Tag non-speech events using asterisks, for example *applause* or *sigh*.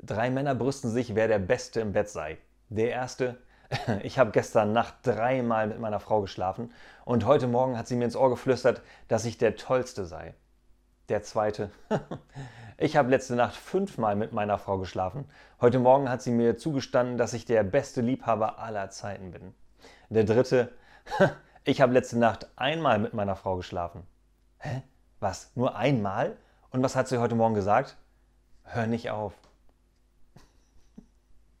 Drei Männer brüsten sich, wer der Beste im Bett sei. Der erste, *laughs* ich habe gestern Nacht dreimal mit meiner Frau geschlafen und heute Morgen hat sie mir ins Ohr geflüstert, dass ich der Tollste sei. Der zweite, *laughs* ich habe letzte Nacht fünfmal mit meiner Frau geschlafen. Heute Morgen hat sie mir zugestanden, dass ich der beste Liebhaber aller Zeiten bin. Der dritte, *laughs* ich habe letzte Nacht einmal mit meiner Frau geschlafen. Hä? Was? Nur einmal? Und was hat sie heute Morgen gesagt? Hör nicht auf.